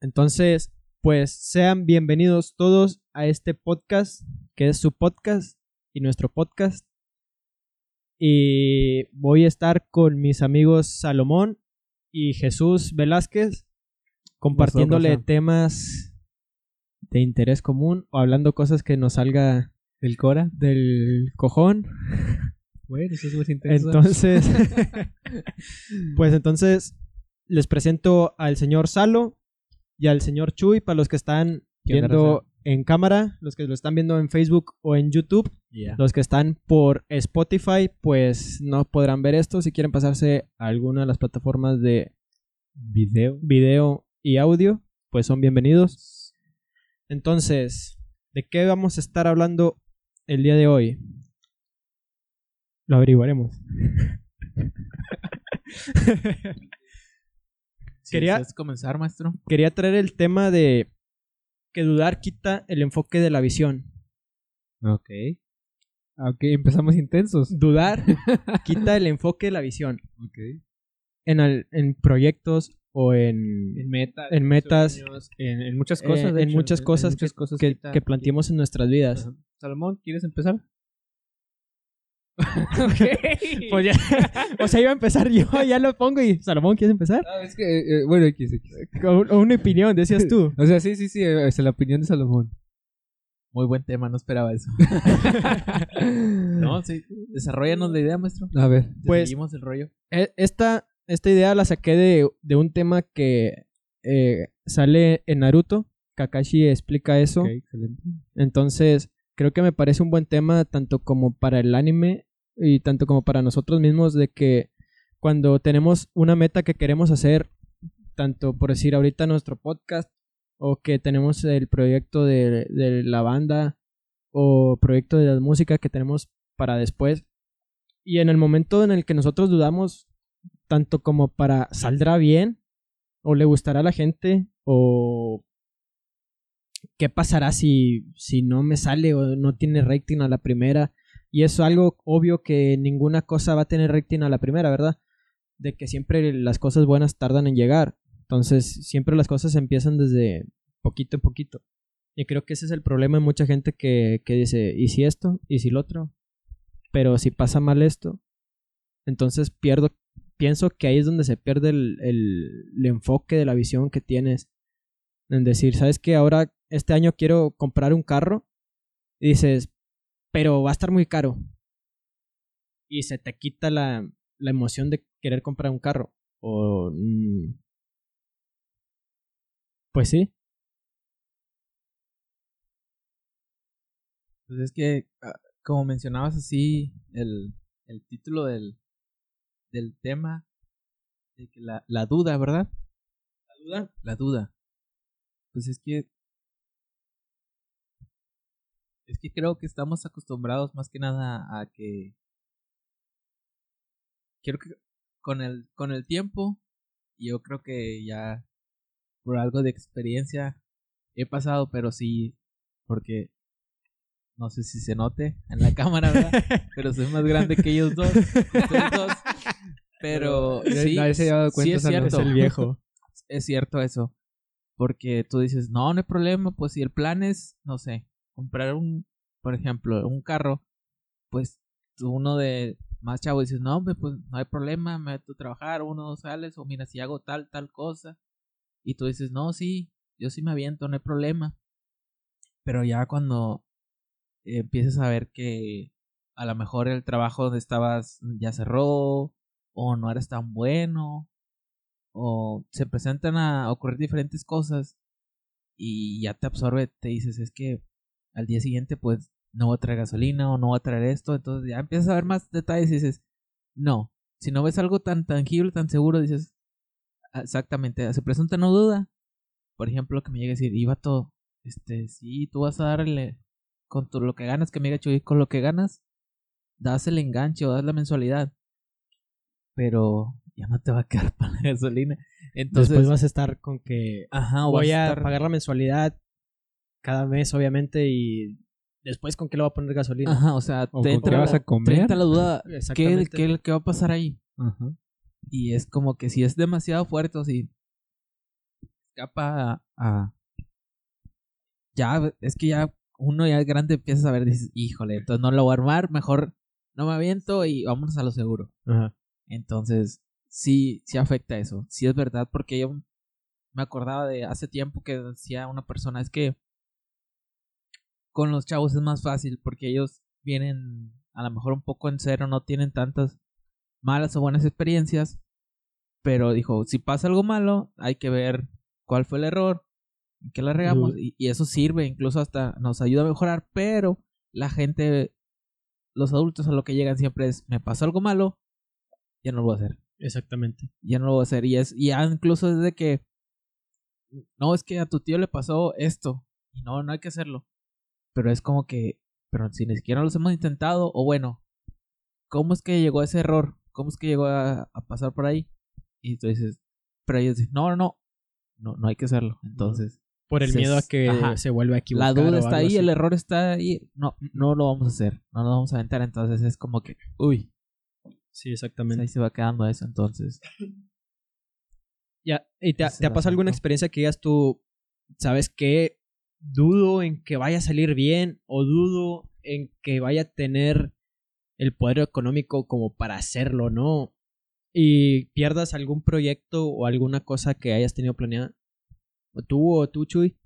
Entonces, pues sean bienvenidos todos a este podcast, que es su podcast y nuestro podcast. Y voy a estar con mis amigos Salomón y Jesús Velázquez, compartiéndole Nosotros, temas de interés común o hablando cosas que nos salga ¿El Cora? del cojón. Bueno, eso es más intenso. Entonces, pues entonces les presento al señor Salo y al señor Chuy para los que están ¿Qué onda, viendo en cámara, los que lo están viendo en Facebook o en YouTube, los que están por Spotify, pues no podrán ver esto si quieren pasarse a alguna de las plataformas de Video. video y audio, pues son bienvenidos. Entonces, ¿de qué vamos a estar hablando el día de hoy? Lo averiguaremos. Quería- ¿Quieres comenzar, maestro? Quería traer el tema de que dudar quita el enfoque de la visión. Ok. Ok, empezamos intensos. Dudar quita el enfoque de la visión Ok. en, al- en proyectos o en, En metas. En metas. sueños, En, en muchas eh, cosas. en muchas cosas, muchas que, cosas que- planteemos en nuestras vidas. Salomón, ¿quieres empezar? Pues ya, o sea, iba a empezar yo, ya lo pongo y Salomón, ¿quieres empezar? Ah, es que, eh, bueno, X, X. Una opinión, decías tú. O sea, sí, sí, sí, eh, es la opinión de Salomón. Muy buen tema, no esperaba eso. no, sí. Desarrollanos la idea, maestro. A ver. Pues- Seguimos el rollo. E- Esta, esta idea la saqué de, de un tema que eh, sale en Naruto. Kakashi explica eso. Ok, excelente. Entonces, creo que me parece un buen tema tanto como para el anime y tanto como para nosotros mismos de que cuando tenemos una meta que queremos hacer, tanto por decir ahorita nuestro podcast o que tenemos el proyecto de, la banda o proyecto de la música que tenemos para después y en el momento en el que nosotros dudamos tanto como para saldrá bien o le gustará a la gente o qué pasará si, si no me sale o no tiene rating a la primera. Y es algo obvio que ninguna cosa va a tener rating a la primera, ¿verdad? De que siempre las cosas buenas tardan en llegar. Entonces, siempre las cosas empiezan desde poquito en poquito. Y creo que ese es el problema de mucha gente que, que dice, ¿y si esto? ¿Y si lo otro? Pero si pasa mal esto, entonces pierdo, pienso que ahí es donde se pierde el, el enfoque de la visión que tienes. En decir, ¿sabes qué? Ahora, este año quiero comprar un carro. Y dices, pero va a estar muy caro. Y se te quita la, la emoción de querer comprar un carro. O... mm, pues sí. Pues es que, ah, como mencionabas así, el, el título del, del tema, de que la, la duda, ¿verdad? La duda. La duda. Pues es que... Es que creo que estamos acostumbrados más que nada a que... Quiero que con el, con el tiempo, yo creo que ya por algo de experiencia he pasado, pero sí, porque no sé si se note en la cámara, ¿verdad? pero soy más grande que ellos dos. Pero sí, nadie se ha dado sí cuenta, es Salomón. Es cierto. el viejo. Es cierto eso. Porque tú dices, no, no hay problema, pues si el plan es, no sé, comprar un, por ejemplo, un carro, pues uno de más chavo dices, no, pues no hay problema, me meto a trabajar, uno sales, o mira, si hago tal, tal cosa. Y tú dices, no, sí, yo sí me aviento, no hay problema. Pero ya cuando eh, empiezas a ver que a lo mejor el trabajo donde estabas ya cerró, o no eres tan bueno, o se presentan a ocurrir diferentes cosas y ya te absorbe, te dices, es que al día siguiente pues no voy a traer gasolina o no voy a traer esto, entonces ya empiezas a ver más detalles y dices, no, si no ves algo tan tangible, tan seguro, dices, "Ah, exactamente, se presenta una duda, por ejemplo, que me llegue a decir, iba todo, este, sí, tú vas a darle con tu- lo que ganas, que me diga Chuy, con lo que ganas, das el enganche o das la mensualidad, pero ya no te va a quedar para la gasolina. Entonces, Después vas a estar con que ajá, o voy vas a estar- pagar la mensualidad cada mes, obviamente, y después con qué le voy a poner gasolina. Ajá, o sea, ¿O te entra, qué vas a te comer? entra la duda, ¿qué, qué, qué va a pasar ahí? Ajá. Y es como que si es demasiado fuerte o si escapa a, a- Ya, es que ya uno ya es grande empieza a ver, dices, híjole, entonces no lo voy a armar, mejor no me aviento y vámonos a lo seguro. Ajá. Entonces, sí, sí afecta eso. Sí es verdad, porque yo me acordaba de hace tiempo que decía una persona, es que con los chavos es más fácil porque ellos vienen a lo mejor un poco en cero, no tienen tantas malas o buenas experiencias, pero dijo, si pasa algo malo, hay que ver cuál fue el error, en qué la regamos, y, y eso sirve, incluso hasta nos ayuda a mejorar, pero la gente, los adultos a lo que llegan siempre es, me pasó algo malo, ya no lo voy a hacer Exactamente. ya no lo voy a hacer. Y es, y ya incluso desde que no es que a tu tío le pasó esto. Y no, no hay que hacerlo. Pero es como que, pero si ni siquiera los hemos intentado, o bueno, ¿cómo es que llegó a ese error? ¿Cómo es que llegó a, a pasar por ahí? Y tú dices, pero ellos dicen, no, no, no, no, no hay que hacerlo. Entonces, Por el Se- miedo a que ajá. se vuelva a la equivocar. duda o está ahí, así. el error está ahí. No, no lo vamos a hacer, no lo vamos a aventar. Entonces es como que, uy, Sí, exactamente. ahí se va quedando eso. Entonces, Ya, ¿y te, ha- te pasado alguna experiencia que digas tú, sabes qué? Dudo en que vaya a salir bien o dudo en que vaya a tener el poder económico como para hacerlo, ¿no? Y pierdas algún proyecto o alguna cosa que hayas tenido planeada. ¿O tú o tú, Chuy?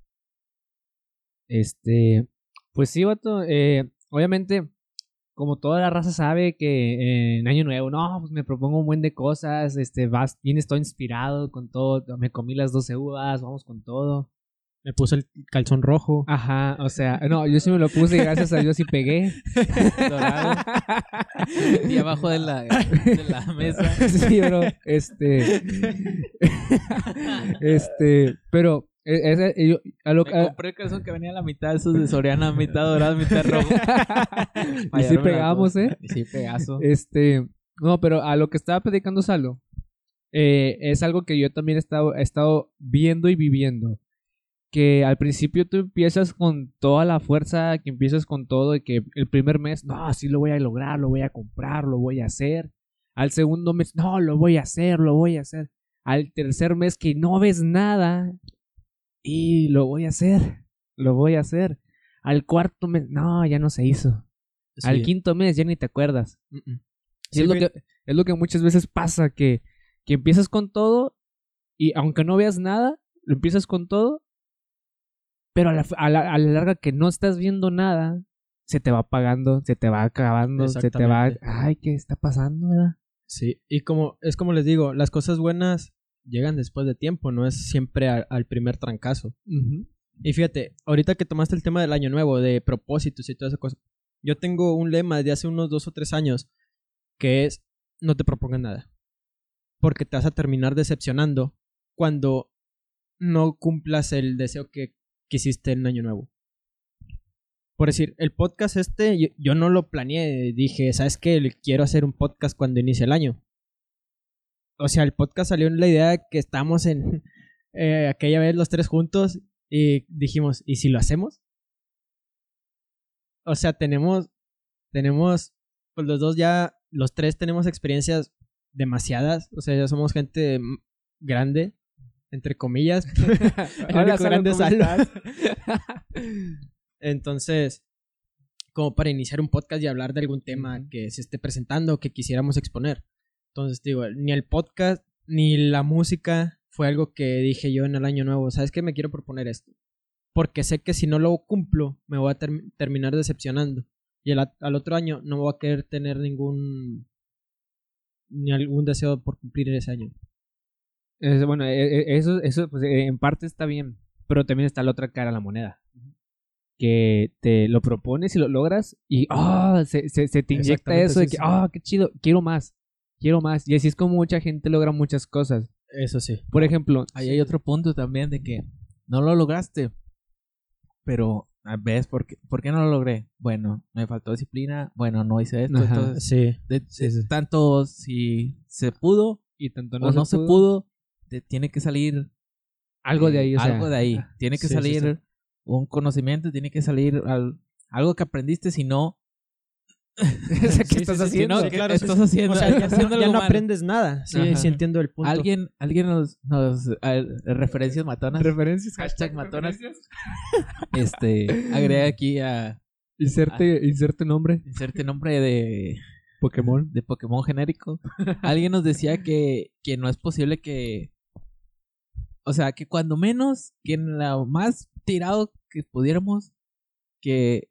Este, pues sí, vato. eh, obviamente, como toda la raza sabe que en Año Nuevo, no, pues me propongo un buen de cosas. Este, vas, vienes todo inspirado con todo. Me comí las 12 uvas, vamos con todo. Me puso el calzón rojo. Ajá, o sea, no, yo sí me lo puse y gracias a Dios sí pegué. dorado. y abajo de la, de la mesa. sí, bro. Este. este. Pero. E- ese- yo- a lo, Me a- compré el calzón que venía a la mitad, esos de Soriana, mitad dorado, mitad rojo. y sí pegamos, ¿eh? Y sí, pegazo. Este. No, pero a lo que estaba predicando Salo. eh, es algo que yo también he estado, he estado viendo y viviendo. Que al principio tú empiezas con toda la fuerza, que empiezas con todo, y que el primer mes, no, sí lo voy a lograr, lo voy a comprar, lo voy a hacer. Al segundo mes, no, lo voy a hacer, lo voy a hacer. Al tercer mes que no ves nada, y lo voy a hacer, lo voy a hacer. Al cuarto mes, no, ya no se hizo. Al quinto mes ya ni te acuerdas. Y Sí, es, lo que, es lo que muchas veces pasa, que, que empiezas con todo y aunque no veas nada, lo empiezas con todo, pero a la, a la- a la larga que no estás viendo nada, se te va apagando, se te va acabando, se te va... Ay, ¿qué está pasando? verdad? Sí, y como es como les digo, las cosas buenas llegan después de tiempo, no es siempre a- al primer trancazo. Y fíjate, ahorita que tomaste el tema del año nuevo, de propósitos y toda esa cosa, yo tengo un lema de hace unos dos o tres años que es no te propongas nada. Porque te vas a terminar decepcionando cuando no cumplas el deseo que quisiste en año nuevo. Por decir, el podcast este, yo, yo no lo planeé, dije, ¿sabes qué? Quiero hacer un podcast cuando inicie el año. O sea, el podcast salió en la idea de que estamos en eh, aquella vez los tres juntos y dijimos, ¿y si lo hacemos? O sea, tenemos, tenemos, pues los dos ya, los tres tenemos experiencias demasiadas, o sea, ya somos gente grande, entre comillas. Hola, grande. Entonces, como para iniciar un podcast y hablar de algún tema que se esté presentando o que quisiéramos exponer. Entonces, digo, ni el podcast ni la música fue algo que dije yo en el año nuevo. ¿Sabes qué? Me quiero proponer esto. Porque sé que si no lo cumplo, me voy a term- terminar decepcionando. Y el al otro año no voy a querer tener ningún. ni algún deseo por cumplir ese año. Es- bueno, eh, eh, eso, eso pues, eh, en parte está bien, pero también está la otra cara de la moneda. Que te lo propones y lo logras y ah, se, se, se te inyecta eso de que, ah, qué chido, quiero más, quiero más. Y así es como mucha gente logra muchas cosas. Eso sí. Por ejemplo, Ahí hay otro punto también de que no lo lograste. Pero, ah, ¿ves por qué, por qué no lo logré? Bueno, me faltó disciplina. Bueno, no hice esto. Ajá. Entonces, Sí. de- Sí, de- sí. tanto si se pudo y tanto o no se pudo, te tiene que salir algo de eh, ahí, o sea, algo de ahí. Tiene que Sí, sí, salir sí. un conocimiento, tiene que salir al- algo que aprendiste, si no, sea, ¿Qué Sí, estás sí, sí, haciendo? no, ¿Qué claro, estás sí. haciendo? O sea, ya, Estás haciendo ya no mal. aprendes nada. Sí, Ajá. sí entiendo el punto. Alguien, alguien nos, nos a referencias matonas. Referencias. Hashtag matonas. Este, agrega aquí a Inserte, inserte nombre. inserte nombre de, Pokémon. de Pokémon genérico. Alguien nos decía que, que no es posible que. O sea, que cuando menos, que en lo más tirado que pudiéramos, que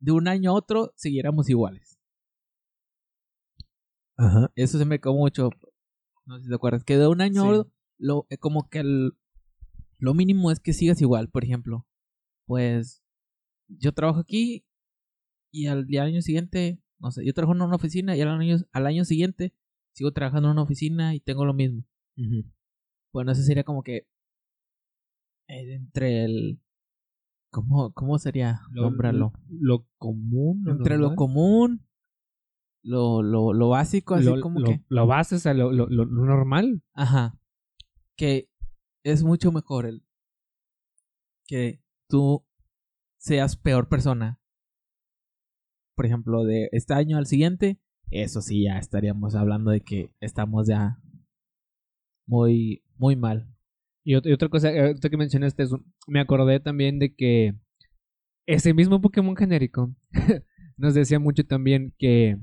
de un año a otro siguiéramos iguales. Ajá. Eso se me como mucho. No sé si te acuerdas. Que de un año a otro, lo, eh, como que el, lo mínimo es que sigas igual. Por ejemplo, pues yo trabajo aquí y al año siguiente, no sé, yo trabajo en una oficina y al año, al año siguiente sigo trabajando en una oficina y tengo lo mismo. Bueno, eso sería como que eh, entre el... ¿Cómo, cómo sería? Nómbralo. Lo común. lo Entre lo común, lo, lo, lo básico, así lo, como lo- que... lo base, o sea, lo, lo, lo- lo normal. Ajá. Que es mucho mejor el que tú seas peor persona. Por ejemplo, de este año al siguiente, eso sí, ya estaríamos hablando de que estamos ya muy, muy mal. Y, ot- y otra cosa, eh, ahorita que mencionaste eso, me acordé también de que ese mismo Pokémon genérico nos decía mucho también que,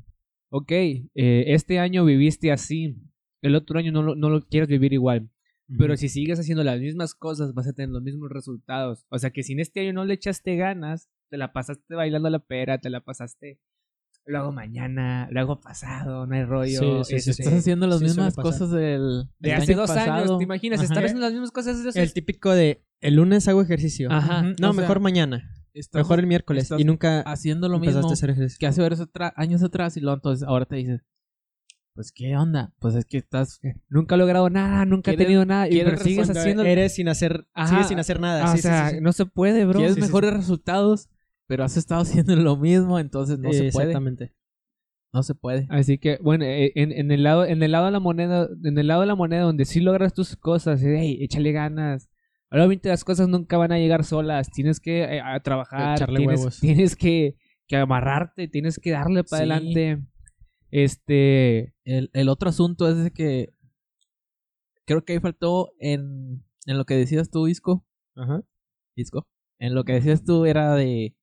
ok, eh, este año viviste así, el otro año no lo, no lo quieres vivir igual. Pero si sigues haciendo las mismas cosas, vas a tener los mismos resultados. O sea que si en este año no le echaste ganas, te la pasaste bailando la pera, te la pasaste luego mañana, luego pasado, no hay rollo. Sí, sí, sí, este, Estás haciendo las sí mismas cosas del, de hace año dos años. ¿te imaginas? Ajá. Estar haciendo las mismas cosas hace- El típico de el lunes hago ejercicio. Ajá. No, o sea, mejor mañana. estás Mejor el miércoles. Y nunca haciendo lo mismo a hacer ejercicio. que hace varios años atrás y luego entonces ahora te dices, pues qué onda, pues es que estás Nunca he logrado nada, nunca he ¿Quieres- tenido nada. Y pero sigues haciendo. Eres sin hacer, Ajá. sigues sin hacer nada. Ah, sí, o sea, sí, sí, sí. no se puede, bro. quieres sí, sí, mejores resultados, pero has estado haciendo lo mismo, entonces no se puede, Exactamente. no se puede. Así que, bueno, eh, en, en el lado, en el lado de la moneda, en el lado de la moneda donde sí logras tus cosas, hey, échale ganas. Obviamente las cosas nunca van a llegar solas. Tienes que eh, a trabajar, Echarle tienes, huevos. tienes que, que amarrarte, tienes que darle para Sí. adelante. Este, El, el otro asunto es de que creo que ahí faltó en, en lo que decías tú, Isco, Ajá. Isco, en lo que decías tú era de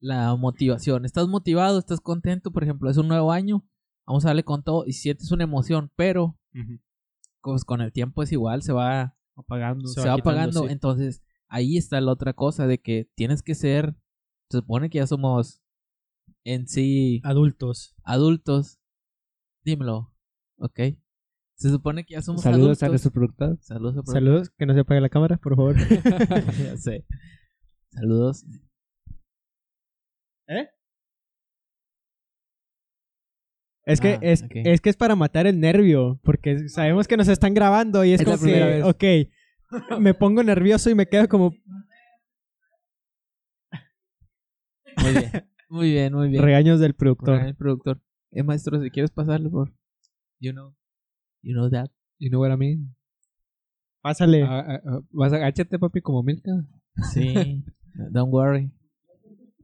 la motivación. Estás motivado, estás contento, por ejemplo, es un nuevo año, vamos a darle con todo y sientes una emoción, pero pues con el tiempo es igual, se va apagando. se, Se va va, quitando, apagando. sí. Entonces, ahí está la otra cosa de que tienes que ser, se supone que ya somos en sí Adultos. adultos. Dímelo, ¿ok? Se supone que ya somos Saludos a adultos. nuestro productor. Saludos, a Saludos, que no se apague la cámara, por favor. ya sé. Saludos. Es que, Ah, es, es que es para matar el nervio, porque sabemos que nos están grabando y es, Es como la primera que, vez. ok, me pongo nervioso y me quedo como Muy bien. Muy bien, muy bien. regaños del productor. el productor. Eh, maestro, si quieres pasarle por. You know. You know that. You know what I mean? Pásale. Ah, ah, ah, vas a agáchate, papi, como Milka. Sí. Don't worry.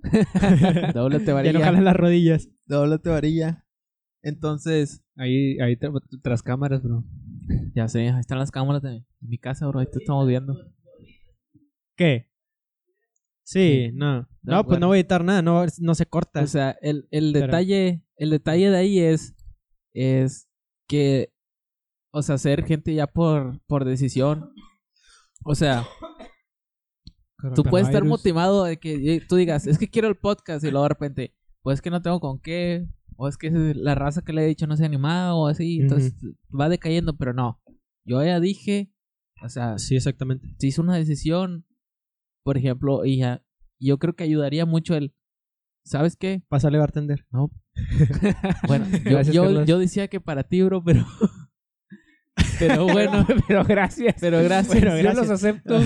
Dóblate ya varilla. no jalan las rodillas. Dóblate varilla. Entonces, Ahí, ahí tra- tras cámaras, bro. ya sé, ahí están las cámaras de mi casa, bro. Ahí te estamos viendo. ¿Qué? Sí, no. No, pues no voy a editar nada, no, no se corta. O sea, el, el Pero- detalle, el detalle de ahí es, es que, o sea, ser gente ya por, por decisión. O sea, tú puedes estar motivado de que eh, tú digas, es que quiero el podcast y luego de repente, pues es que no tengo con qué, o es que la raza que le he dicho no se ha animado o así, entonces va decayendo, pero no. Yo ya dije, o sea, sí, exactamente. se hizo una decisión, por ejemplo, y ya, yo creo que ayudaría mucho el, ¿sabes qué? Pásale bartender. No. Bueno, yo, yo, yo decía que para ti, bro, pero. Pero bueno, pero gracias. pero gracias. Yo gracias. los acepto.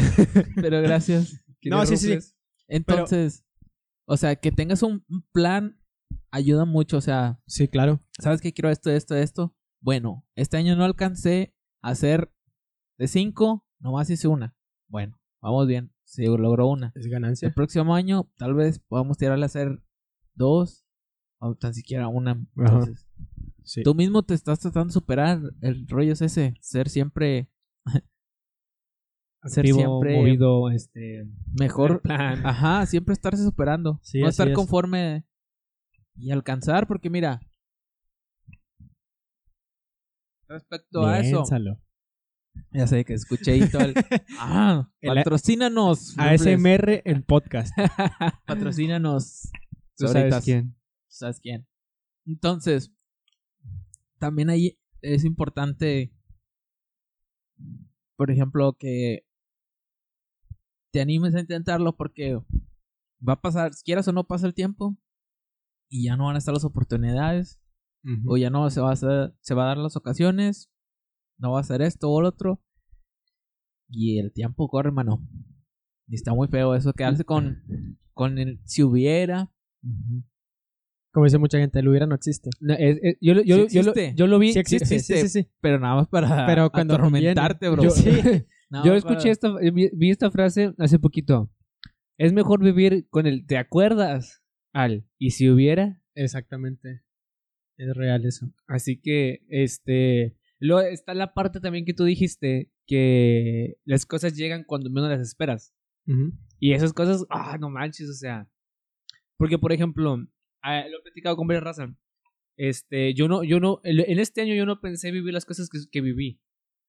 Pero gracias. No, sí, sí, sí. Entonces, o sea, que tengas un plan ayuda mucho. O sea, Sí, claro. ¿sabes qué quiero esto, esto, esto? Bueno, este año no alcancé a hacer de cinco, nomás hice una. Bueno, vamos bien. Se logró una. Es El ganancia. próximo año, tal vez podamos tirarle a hacer dos o tan siquiera una. Entonces, Sí. tú mismo te estás tratando de superar. El rollo es ese, ser siempre ser Activo, siempre movido, este... mejor. plan. Ajá, siempre estarse superando. Sí, no estar es. conforme y alcanzar, porque mira, respecto a eso, ya sé que escuché ahí todo el... Ah, patrocínanos. ASMR en podcast. Patrocínanos. ¿Tú sabes quién? ¿Sabes quién? Entonces, también ahí es importante, por ejemplo, que te animes a intentarlo porque va a pasar, quieras o no pasa el tiempo y ya no van a estar las oportunidades o ya no se va a hacer, se va a dar las ocasiones, no va a hacer esto o lo otro y el tiempo corre, mano. Y está muy feo eso, quedarse con, con el si hubiera, Como dice mucha gente, el hubiera no existe. No, es- es- yo, lo- yo, Sí yo, lo, existe. yo lo vi. Sí existe, sí, existe. sí, sí. pero nada más para Pero cuando atormentarte, bro. Yo, Sí. Yo escuché esta, vi, vi esta frase hace poquito. Es mejor vivir con el ¿te acuerdas? Al y si hubiera. Exactamente. Es real eso. Así que, este. Lo, está la parte también que tú dijiste que las cosas llegan cuando menos las esperas. Y esas cosas, ah, no manches, o sea. Porque, por ejemplo, ah, lo he platicado con varias razas. Este, yo no, yo no, en en este año yo no pensé vivir las cosas que, que viví.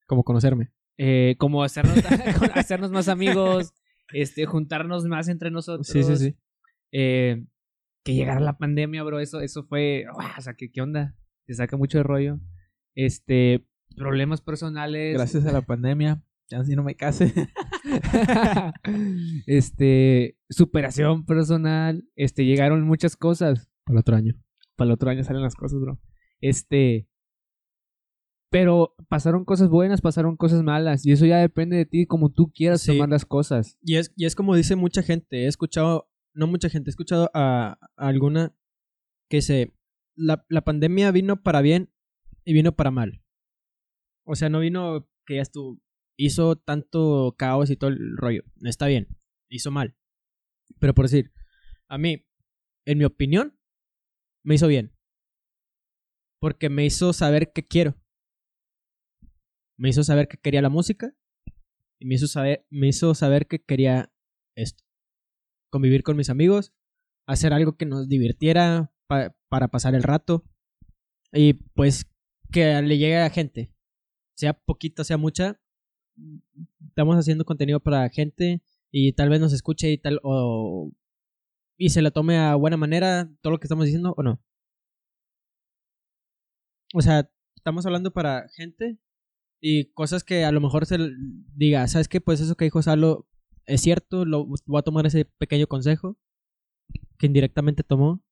Como conocerme. Eh, como hacernos, hacernos más amigos, este, juntarnos más entre nosotros. Sí, sí, sí. Eh, que llegara la pandemia, bro, eso, eso fue, ¡guau! o sea, ¿qué, ¿qué onda? Te saca mucho de rollo. Este, problemas personales. Gracias a la pandemia, ya si no me case. este, superación personal, este, llegaron muchas cosas. Para el otro año. Para el otro año salen las cosas, bro. Este, pero pasaron cosas buenas, pasaron cosas malas, y eso ya depende de ti, como tú quieras Sí. tomar las cosas. Y es, y es como dice mucha gente. He escuchado, no mucha gente, he escuchado a, a alguna que se. La, la pandemia vino para bien y vino para mal. O sea, no vino que ya estuvo. Hizo tanto caos y todo el rollo. Está bien. Hizo mal. Pero por decir, a mí, en mi opinión, me hizo bien. Porque me hizo saber qué quiero. Me hizo saber que quería la música. Y me hizo saber, me hizo saber que quería esto. Convivir con mis amigos. Hacer algo que nos divirtiera pa- para pasar el rato. Y pues que le llegue a gente. Sea poquito, sea mucha. Estamos haciendo contenido para gente. Y tal vez nos escuche y tal. O, y se la tome a buena manera todo lo que estamos diciendo o no. O sea, estamos hablando para gente y cosas que a lo mejor se diga, ¿sabes qué? Pues eso que dijo Salo es cierto, lo, voy a tomar ese pequeño consejo que indirectamente tomó.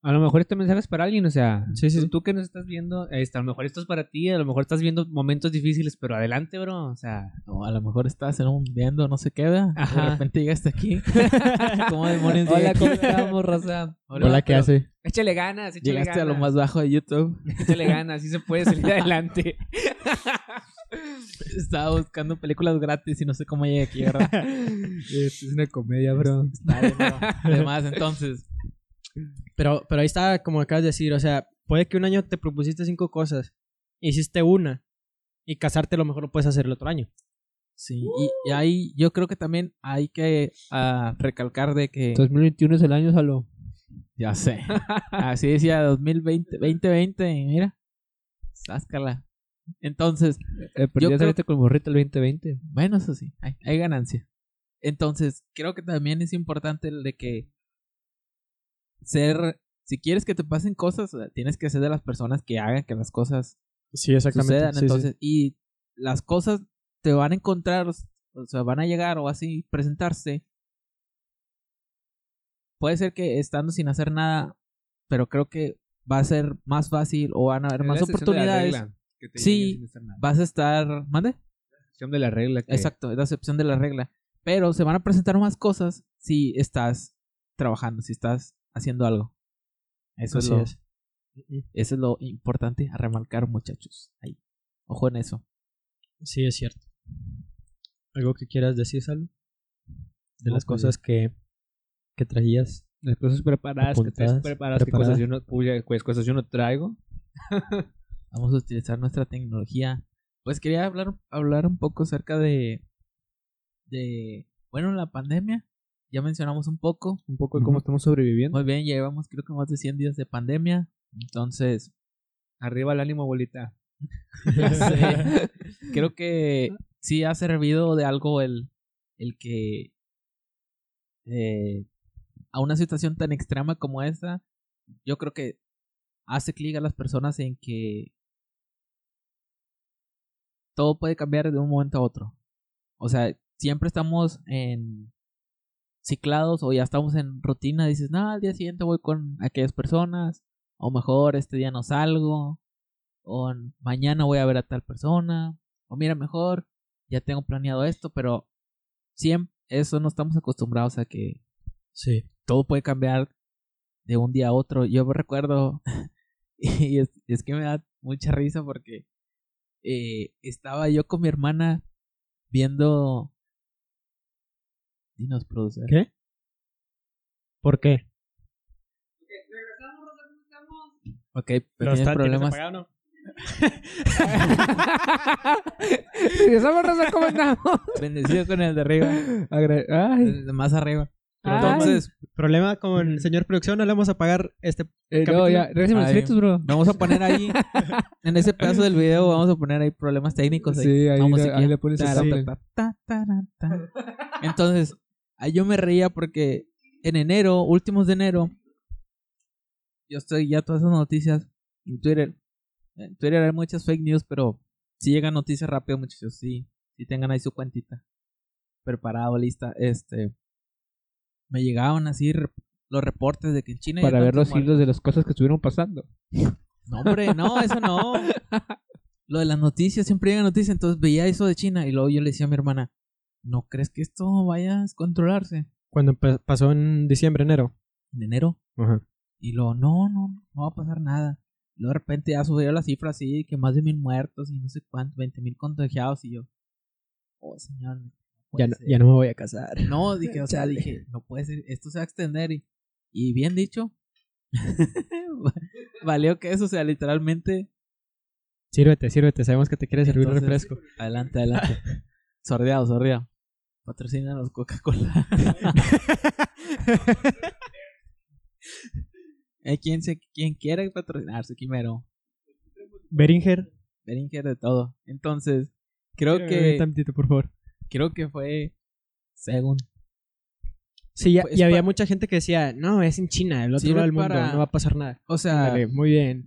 A lo mejor este mensaje es para alguien, o sea, Sí, sí, tú, que nos estás viendo, este, a lo mejor esto es para ti, a lo mejor estás viendo momentos difíciles, pero adelante, bro, o sea, O a lo mejor estás en un viendo, no sé qué, ¿verdad? Ajá. De repente llegaste aquí. ¿Cómo demonios hola? ¿cómo estamos, Rosa? Hola, ¿qué hace? Échale ganas, échale Llegaste a lo más bajo de YouTube. Échale ganas, sí se puede salir adelante. Estaba buscando películas gratis y no sé cómo llegué aquí, ¿verdad? es una comedia, bro. Está bien, bro. Además, entonces, Pero, pero ahí está, como acabas de decir, o sea, puede que un año te propusiste cinco cosas, hiciste una, y casarte a lo mejor lo puedes hacer el otro año. sí. Y, y ahí yo creo que también hay que ah, recalcar de que... 2021 es el año, Salo. Ya sé. Así decía 2020, 2020, mira. Sáscala. Entonces, Eh, pero Yo ya creo- con morrita el 2020. bueno, eso sí, hay, hay ganancia. Entonces, creo que también es importante el de que ser, si quieres que te pasen cosas, eh, tienes que ser de las personas que hagan que las cosas Sí, sucedan. Entonces, y las cosas te van a encontrar, o sea, van a llegar o así presentarse. Puede ser que estando sin hacer nada, pero creo que va a ser más fácil o van a haber más oportunidades. Sí, Vas a estar, ¿mande? excepción de la regla. que- Exacto, es la excepción de la regla. Pero se van a presentar más cosas si estás trabajando, si estás haciendo algo. Eso Así es, lo, es. eso es lo importante a remarcar, muchachos. Ahí. Ojo en eso. Sí, es cierto. ¿Algo que quieras decir, Salo? De No, las pues, cosas que, que traías Las cosas preparadas, que traes Apuntadas, preparadas, que preparadas. cosas, yo no, pues, cosas yo no traigo. Vamos a utilizar nuestra tecnología. Pues quería hablar, hablar un poco acerca de, de, bueno, la pandemia. Ya mencionamos un poco. Un poco de cómo estamos sobreviviendo. Muy bien, ya llevamos creo que más de 100 días de pandemia. Entonces, Arriba el ánimo, bolita. Sí. creo que sí ha servido de algo el, el que eh, a una situación tan extrema como esta, yo creo que hace clic a las personas en que todo puede cambiar de un momento a otro. O sea, siempre estamos en ciclados o ya estamos en rutina. Dices, no, al día siguiente voy con aquellas personas. O mejor este día no salgo. O mañana voy a ver a tal persona. O mira, mejor ya tengo planeado esto, pero siempre eso no estamos acostumbrados a que Sí. todo puede cambiar de un día a otro. Yo me recuerdo, y es, es que me da mucha risa porque eh, estaba yo con mi hermana viendo... Dinos, producer. ¿Qué? ¿Por qué? Ok, pequeños problemas. Regresamos, Raza, ¿cómo andamos? Bendecido con el de arriba. Agra- Ay, el de más arriba. Ay. Entonces, Problema con el señor producción, no le vamos a pagar este... eh, no, ya, los bro. vamos a poner ahí, en ese pedazo del video, vamos a poner ahí problemas técnicos. ahí. Sí, ahí, Vamos le- musiquilla. ahí le pones el. Entonces, ahí yo me reía porque en enero, últimos de enero, yo estoy ya todas esas noticias en Twitter. En Twitter hay muchas fake news, pero si llegan noticias rápido, muchachos, sí, sí tengan ahí su cuentita preparado, lista. Este, me llegaban así re- los reportes de que en China Para ver los hilos de las cosas que estuvieron pasando. no, hombre, no, eso no. Lo de las noticias, siempre llega noticias. Entonces veía eso de China y luego yo le decía a mi hermana, ¿no crees que esto vaya a descontrolarse? Cuando pasó en diciembre, enero. En enero. Ajá. Y luego, no, no, no va a pasar nada. Y luego de repente ya subió la cifra así, que más de mil muertos y no sé cuánto, 20 mil contagiados. Y yo, oh, señor. no Ya no, ser". ya no me voy a casar. No, dije, o sea, dije, no puede ser, esto se va a extender. Y, y bien dicho, valió que eso, o sea, literalmente Sírvete, sírvete. Sabemos que te quieres servir un Entonces, refresco. Adelante, adelante. sordeado, sordeado. Patrocina los Coca-Cola. Eh, ¿quién, se, ¿Quién quiere patrocinarse, Quimero? Beringer. Beringer de todo. Entonces, creo que tantito, por favor. creo que fue según. Sí, ya, y había mucha gente que decía, no, es en China, el otro lado del mundo, para- no va a pasar nada. O sea, Ándale, muy bien.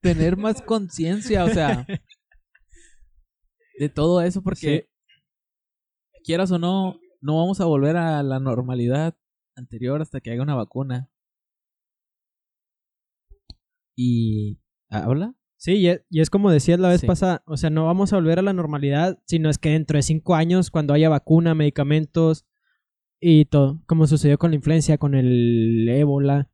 tener más conciencia, o sea, de todo eso, porque quieras o no, no vamos a volver a la normalidad anterior hasta que haya una vacuna. Y habla. Sí, y es, como decías la vez Sí. pasada, o sea, no vamos a volver a la normalidad, sino es que dentro de cinco años, cuando haya vacuna, medicamentos y todo, como sucedió con la influencia, con el ébola,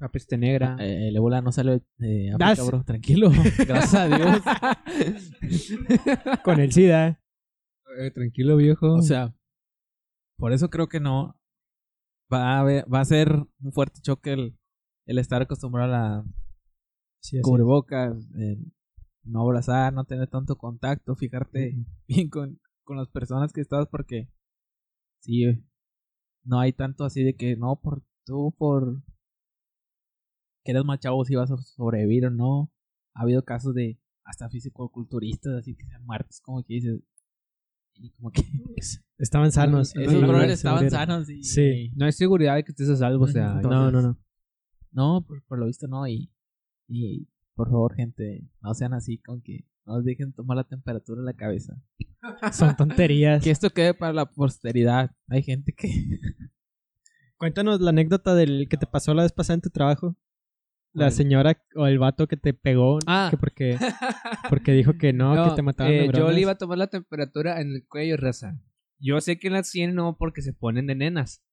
la peste negra. Eh, el ébola no sale de Ah, bro. Tranquilo. Gracias a Dios. con el SIDA. Eh, tranquilo, viejo. O sea, por eso creo que no. Va a, haber- va a ser un fuerte choque el, el estar acostumbrado a la Sí, cubrebocas, el no abrazar, no tener tanto contacto, fijarte bien con, con las personas que estás porque sí, no hay tanto así de que no, por tú, por que eres más chavo si vas a sobrevivir o no. Ha habido casos de hasta fisicoculturistas así que se han muerto, es como que dices, y como que es. Estaban sanos. Esos esos No, brothers estaban sanos y, Sí. no hay seguridad de que estés a salvo, o sea. No, no, no. No, por, por lo visto no. Y, y por favor, gente, no sean así con que no nos dejen tomar la temperatura en la cabeza. Son tonterías. Que esto quede para la posteridad. Hay gente que. Cuéntanos la anécdota del que te pasó la vez pasada en tu trabajo. La señora o el vato que te pegó, Ah. que porque, porque dijo que no, No, que te mataban eh, yo le iba a tomar la temperatura en el cuello, raza. Yo sé que en las 100 no, porque se ponen de nenas.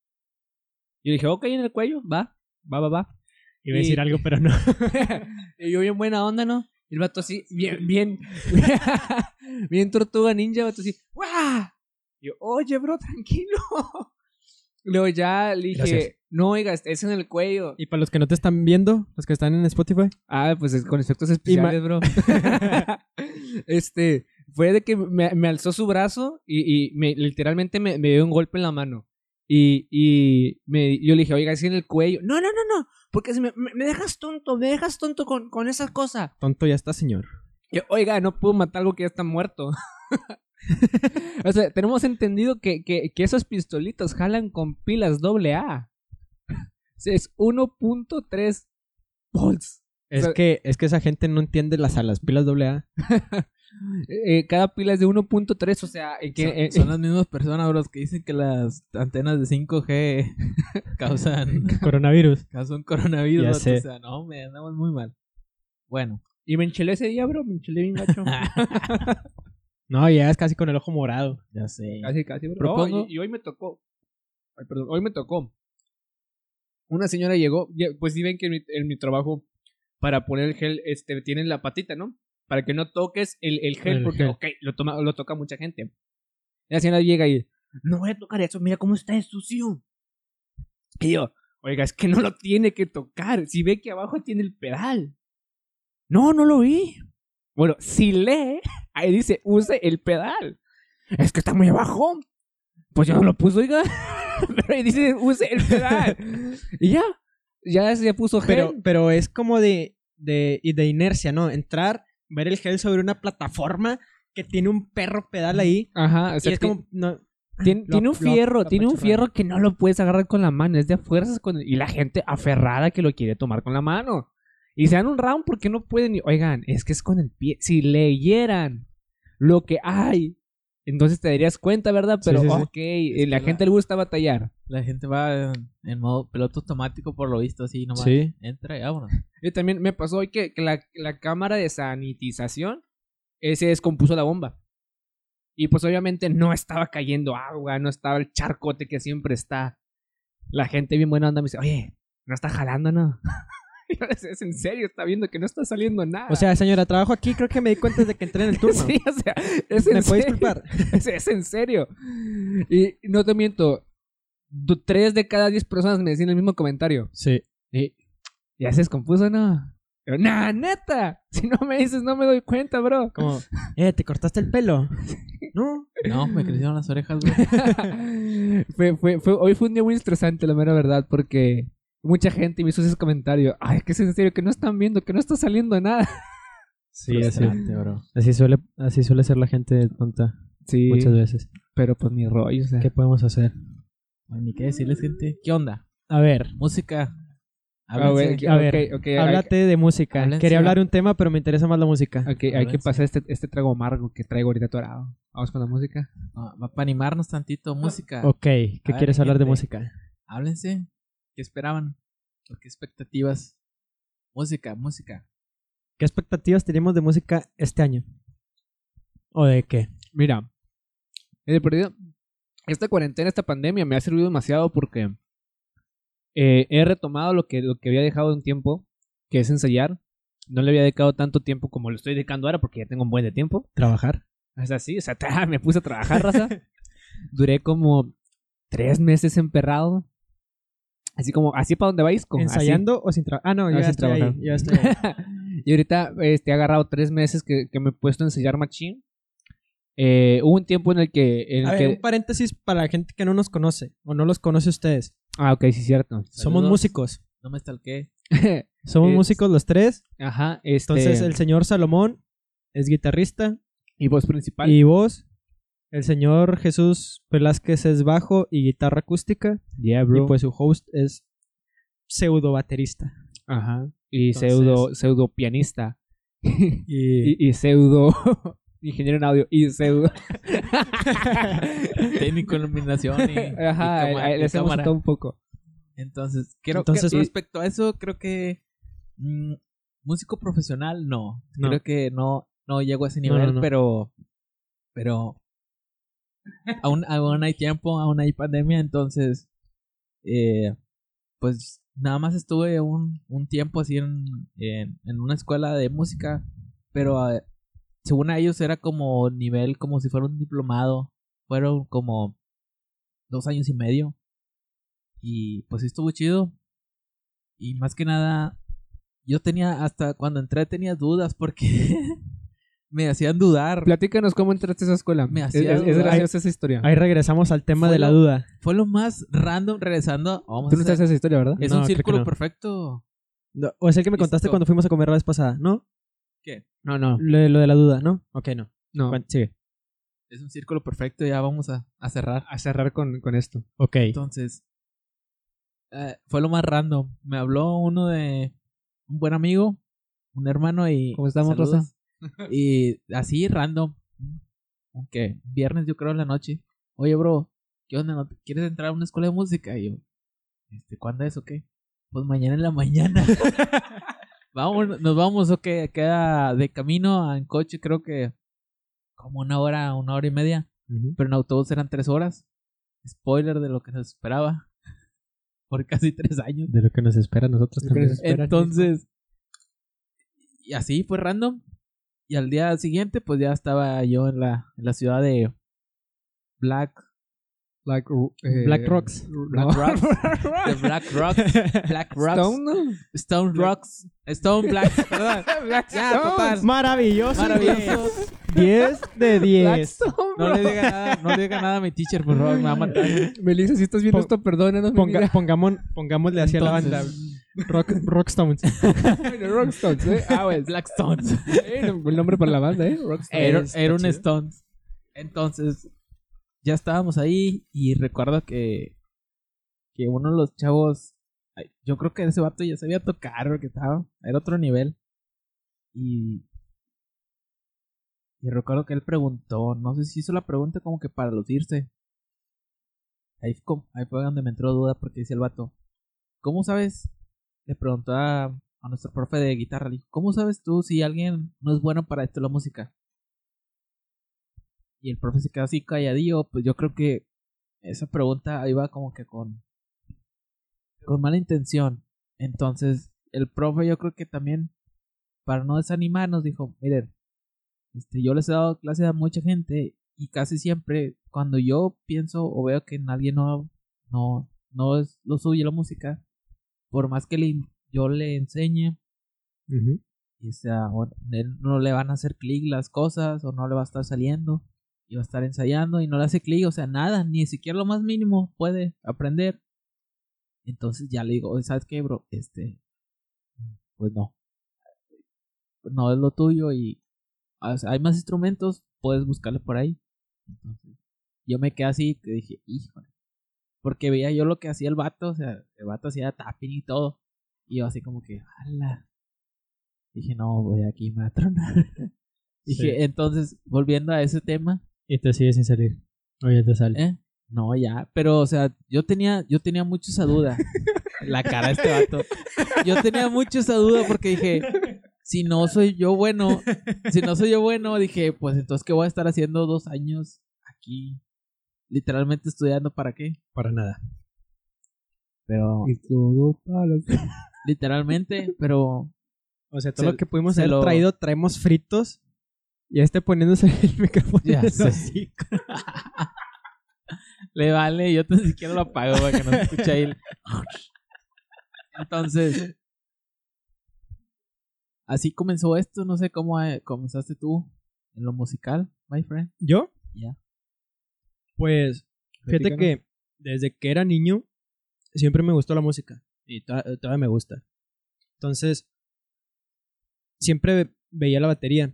Yo dije, ok, en el cuello, va, va, va, va. Iba a decir y- algo, pero no. y yo bien buena onda, ¿no? Y el vato así, bien, bien, bien tortuga ninja, vato así, ¡guau! Y yo, oye, bro, tranquilo. Luego ya le dije, Gracias. No, oiga, es en el cuello. Y para los que no te están viendo, los que están en Spotify. Ah, pues es con efectos especiales, bro. este, fue de que me, me alzó su brazo y, y me, literalmente me, me, dio un golpe en la mano. Y, y me, yo le dije, oiga, es en el cuello. No, no, no, no, porque me, me, dejas tonto, me dejas tonto con, con esa cosa. Tonto ya está, señor. oiga, no puedo matar algo que ya está muerto. o sea, tenemos entendido que, que, que esos pistolitos jalan con pilas AA. Es 1.3 volts. Es, que, es que esa gente no entiende las, las pilas AA. Eh, cada pila es de 1.3, o sea, que, son, las mismas personas, bros, que dicen que las antenas de 5G causan coronavirus. Causan coronavirus, o sea, no, me andamos muy mal. Bueno. Y me enchelé ese día, bro, me enchelé bien gacho. no, ya es casi con el ojo morado. Ya sé. Casi, casi, bro. y, hoy me tocó. Ay, perdón, hoy me tocó. Una señora llegó, pues si ven que en mi, trabajo para poner el gel, este, tienen la patita, ¿no? Para que no toques el, el gel, porque, ok, lo, toma, lo toca mucha gente. La señora llega y, no voy a tocar eso, mira cómo está sucio. Y yo, oiga, es que no lo tiene que tocar, si ve que abajo tiene el pedal. No, no lo vi. Bueno, si lee, ahí dice, use el pedal. Es que está muy abajo. Pues ya no lo puso, oiga. Pero ahí dice, use el pedal. y ya, ya se puso gel. Pero, pero es como de, de, de inercia, ¿no? Entrar, ver el gel sobre una plataforma que tiene un perro pedal ahí. Ajá, o sea, y es como... No, tiene, un fierro, tiene un fierro que no lo puedes agarrar con la mano, es de fuerzas con y la gente aferrada que lo quiere tomar con la mano. Y se dan un round porque no pueden. Oigan, es que es con el pie. Si leyeran lo que hay, entonces te darías cuenta, ¿verdad? Pero, ok, la gente le gusta batallar. La gente va en, modo piloto automático, por lo visto, así nomás. Sí. Entra y vámonos. Y también me pasó hoy que, la, la, cámara de sanitización eh, se descompuso la bomba. Y pues obviamente no estaba cayendo agua, no estaba el charcote que siempre está. La gente bien buena onda me dice, oye, no está jalando, ¿no? es en serio, está viendo que no está saliendo nada. O sea, señora, trabajo aquí, creo que me di cuenta de que entré en el turno. sí, o sea, es en ¿Me puede disculpar? Es, en serio. Y no te miento, tres de cada diez personas me decían el mismo comentario. Sí. Y ya se descompuso, ¿no? Pero, nah, neta. Si no me dices, no me doy cuenta, bro. Como, eh, ¿te cortaste el pelo? no. No, me crecieron las orejas, bro. fue, fue, fue, hoy fue un día muy estresante, la mera verdad, porque mucha gente me hizo ese comentario. Ay, que es en serio, que no están viendo, que no está saliendo nada. Sí, así, así suele, así suele ser la gente tonta. Sí. Muchas veces. Pero pues ni rollo, o sea. ¿Qué podemos hacer? ni qué decirles, gente. ¿Qué onda? A ver. Música. a ver, a ver háblate de música. Quería hablar un tema, pero me interesa más la música. Ok, hay que pasar este, este trago amargo que traigo ahorita atorado. Vamos con la música. va para animarnos tantito, música. Ok, ¿qué quieres hablar de música? Háblense. ¿Qué esperaban? ¿Qué expectativas? Música, música. ¿Qué expectativas tenemos de música este año? ¿O de qué? Mira, he perdido. Esta cuarentena, esta pandemia me ha servido demasiado porque eh, he retomado lo que, lo que había dejado un tiempo, que es ensayar. No le había dedicado tanto tiempo como lo estoy dedicando ahora porque ya tengo un buen de tiempo. ¿Trabajar? Es así, o sea, me puse a trabajar, raza. Duré como tres meses emperrado Así como, así para donde vais. Como, ¿Ensayando o sin trabajar? Ah, no, ya, estoy ahí, ya estoy y ahorita este, he agarrado tres meses que, que me he puesto a ensayar machine. Eh, hubo un tiempo en el que... En a ver, un paréntesis para la gente que no nos conoce o no los conoce ustedes. Ah, ok, sí, cierto. Somos músicos. No me qué Somos músicos los tres. Ajá, este... Entonces el señor Salomón es guitarrista. Y voz principal. Y voz. El señor Jesús Velázquez es bajo y guitarra acústica. Yeah, bro. Y pues su host es pseudo baterista. Ajá. Y pseudo, pseudo pianista. y, y, pseudo ingeniero en audio y pseudo técnico en iluminación y, Ajá, y hemos un poco. Entonces, quiero Entonces, respecto a eso, creo que mm, músico profesional no. Creo que no no llego a ese nivel, pero pero aún, aún hay tiempo, aún hay pandemia, entonces, eh, pues nada más estuve un, un tiempo así en, en, una escuela de música, pero según ellos era como nivel, como si fuera un diplomado, fueron como dos años y medio. Y pues sí estuvo chido. Y más que nada, yo tenía, hasta cuando entré tenía dudas porque me hacían dudar. Platícanos cómo entraste a esa escuela. Me Es- hacía es, es graciosa esa historia. Ahí regresamos al tema Fue de la lo- duda. Fue lo más random regresando. Vamos Tú no sabes esa historia, ¿verdad? Es No, un círculo no. perfecto. No, o es el que me contaste Listo. cuando fuimos a comer la vez pasada, ¿no? ¿Qué? No, no. Lo, de- lo de la duda, ¿no? Ok, no. No. Sigue. Es un círculo perfecto. Ya vamos a, a cerrar. A cerrar con, con esto. Ok. Entonces, eh, fue lo más random. Me habló uno de un buen amigo, un hermano y... ¿Cómo estamos, saludos. Y así, random. Aunque viernes yo creo en la noche. Oye, bro, ¿qué onda? ¿No te- ¿Quieres entrar a una escuela de música? Y yo, este, ¿cuándo es o qué? Pues mañana en la mañana. vamos, nos vamos, ok, queda de camino en coche, creo que como una hora, una hora y media. Pero en autobús eran tres horas. Spoiler de lo que nos esperaba. Por casi tres años. De lo que nos espera a nosotros también. espera. Entonces. Y así fue random. Y al día siguiente, pues ya estaba yo en la, en la ciudad de Black. Like, eh, Black Rocks. Black no. Rocks. De Black Rocks. Black Rocks. Stone. Stone Rocks. Stone Black. Perdón. Black Ya, Stone. total. Maravilloso. Maravilloso. 10 de 10. No le diga nada, no le diga nada a mi teacher, por favor, me va a matar. Melissa, si estás viendo Pon- esto, perdónanos. Ponga- pongamos, pongámosle así a la banda. Rock, Rockstones. Bueno, Rockstones, ¿eh? Ah, bueno. Black Stones. Eh, el nombre para la banda, ¿eh? Rockstones. Era, un. Stones. Entonces, ya estábamos ahí y recuerdo que, que uno de los chavos, yo creo que ese vato ya sabía tocar, porque estaba, era otro nivel. Y, y recuerdo que él preguntó, no sé si hizo la pregunta como que para lucirse. Ahí, ahí fue donde me entró duda porque dice el vato, ¿cómo sabes? Le preguntó a, a nuestro profe de guitarra, le dijo, ¿cómo sabes tú si alguien no es bueno para esto la música? Y el profe se quedó así calladillo, pues yo creo que esa pregunta iba como que con con mala intención. Entonces, el profe yo creo que también para no desanimarnos dijo, miren, este yo les he dado clase a mucha gente y casi siempre cuando yo pienso o veo que en alguien no no no es lo suyo la música, por más que le, yo le enseñe y sea, no le van a hacer clic las cosas o no le va a estar saliendo y va a estar ensayando y no le hace clic, o sea, nada, ni siquiera lo más mínimo puede aprender. Entonces ya le digo, "Oye, ¿sabes qué, bro? Este, pues no. No es lo tuyo y o sea, hay más instrumentos, puedes buscarle por ahí. Entonces, yo me quedé así, que dije, híjole. Porque veía yo lo que hacía el vato, o sea, el vato hacía tapping y todo. Y yo así como que, ala. Dije, no, voy aquí me va a tronar. Dije, Sí. entonces, volviendo a ese tema, Y te sigue sin salir. Oye, te sale. ¿eh? No, ya, pero, o sea, yo tenía, yo tenía mucho esa duda. La cara de este vato. Yo tenía mucho esa duda porque dije, si no soy yo bueno, si no soy yo bueno, dije, pues entonces, ¿qué voy a estar haciendo dos años aquí? Literalmente estudiando para qué? Para nada. Pero, Y todo para... literalmente, pero O sea, todo Se- lo que pudimos haber lo- traído, traemos fritos. Y este poniéndose el micrófono. Ya en el. Le vale, yo ni siquiera lo apago para que no se escuche ahí. el- Entonces, así comenzó esto. No sé cómo eh, comenzaste tú en lo musical, my friend. ¿Yo? Ya. Pues, fíjate Platícanos. que desde que era niño, siempre me gustó la música. Y to- todavía me gusta. Entonces, siempre ve- veía la batería.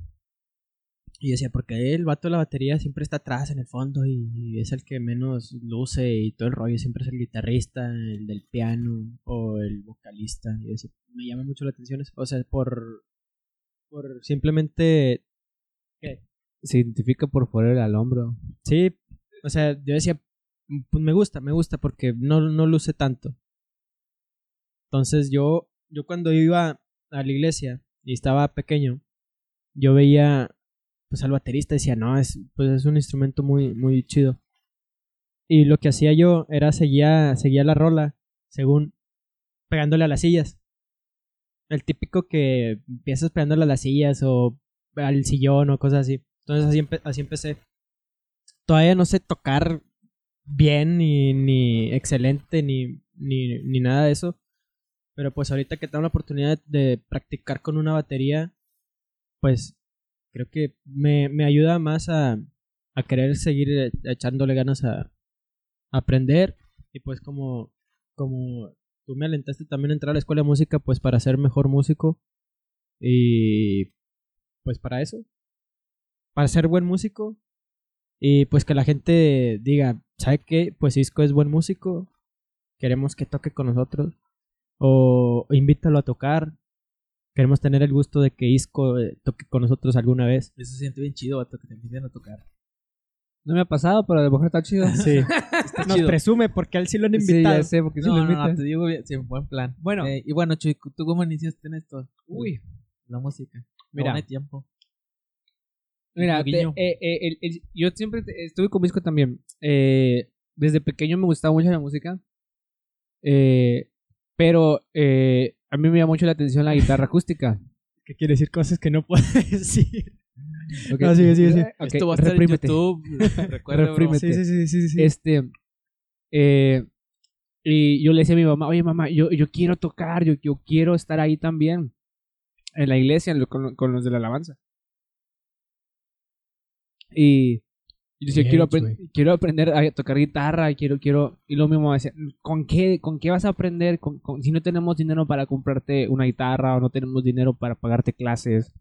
Y decía, porque el vato de la batería siempre está atrás en el fondo y, es el que menos luce y todo el rollo. Siempre es el guitarrista, el del piano o el vocalista. Y decía, me llama mucho la atención. eso. O sea, por, por simplemente Se identifica por fuera del hombro. Sí, o sea, yo decía, pues me gusta, me gusta porque no, no luce tanto. Entonces yo, yo cuando iba a la iglesia y estaba pequeño, yo veía pues al baterista y decía, no, es, pues es un instrumento muy, muy chido. Y lo que hacía yo era seguía, seguía la rola, según pegándole a las sillas. El típico que empiezas pegándole a las sillas o al sillón o cosas así. Entonces así, así empecé. Todavía no sé tocar bien, ni, ni excelente, ni ni, ni nada de eso. Pero pues ahorita que tengo la oportunidad de practicar con una batería, pues creo que me, me ayuda más a, a querer seguir echándole ganas a, a aprender. Y pues como, como tú me alentaste también a entrar a la escuela de música, pues para ser mejor músico. Y pues para eso. Para ser buen músico. Y pues que la gente diga, ¿sabe qué? Pues Isco es buen músico. Queremos que toque con nosotros. O invítalo a tocar. Queremos tener el gusto de que Isco eh, toque con nosotros alguna vez. Eso se siente bien chido, vato, que te inviten a tocar. No me ha pasado, pero a lo mejor está chido. Sí. Está Nos chido. presume porque a él sí lo han Sí, invitado. ya sé, porque No, lo no, no, te digo, bien, sí, buen plan. Bueno. Eh, y bueno, Chuy, ¿tú cómo iniciaste en esto? Uy. La música. Mira. Tiempo. Mira, te- eh, eh, el- el- yo siempre te- estuve con Visco también. Eh, desde pequeño me gustaba mucho la música. Eh, pero eh, a mí me llama mucho la atención la guitarra acústica. Que quiere decir cosas que no puedo decir. Ok. No, sigue, sigue, sigue. Ok, Esto va a estar reprímete. en YouTube. Recuerda. Sí, sí, sí, sí, sí. Este. eh, y yo le decía a mi mamá, oye mamá, yo, yo quiero tocar, yo, yo quiero estar ahí también. En la iglesia, con, con los de la alabanza. Y, y decía, quiero, Chuy. quiero aprender a tocar guitarra, quiero, quiero. Y luego mi mamá decía, ¿con qué, con qué vas a aprender? Con- con- si no tenemos dinero para comprarte una guitarra o no tenemos dinero para pagarte clases.